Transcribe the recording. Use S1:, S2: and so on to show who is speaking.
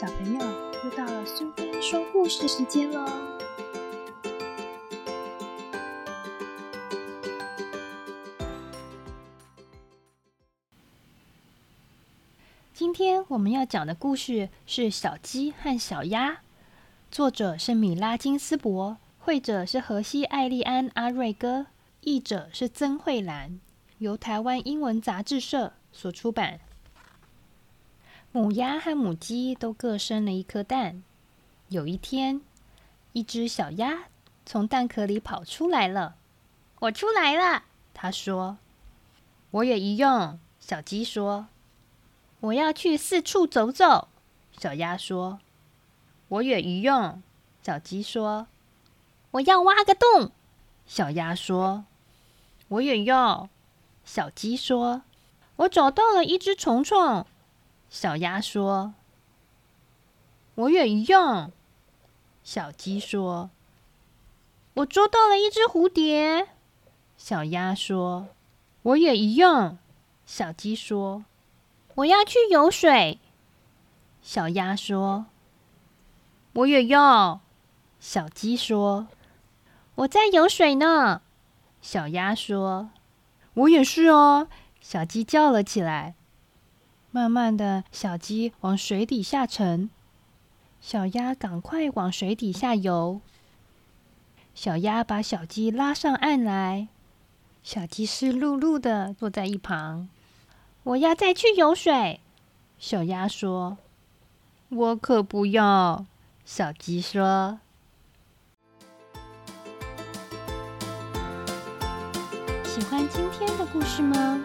S1: 小朋友，又到了苏菲说故事时间喽！今天我们要讲的故事是《小鸡和小鸭》，作者是米拉金斯伯，绘者是荷西艾利安阿瑞戈，译者是曾慧兰，由台湾英文杂志社所出版。母鸭和母鸡都各生了一颗蛋。有一天，一只小鸭从蛋壳里跑出来了。“我出来了。”它说。“我也一样。”小鸡说。“我要去四处走走。”小鸭说。“我也一样。”小鸡说。“我要挖个洞。”小鸭说。“我也要。”小鸡说。“我找到了一只虫虫。”小鸭说：“我也一样。”小鸡说：“我捉到了一只蝴蝶。”小鸭说：“我也一样。”小鸡说：“我要去游水。”小鸭说：“我也要。”小鸡说：“我在游水呢。”小鸭说：“我也是哦。”小鸡叫了起来。慢慢的小鸡往水底下沉，小鸭赶快往水底下游。小鸭把小鸡拉上岸来，小鸡湿漉漉的坐在一旁。我要再去游水，小鸭说。我可不要，小鸡说。喜欢今天的故事吗？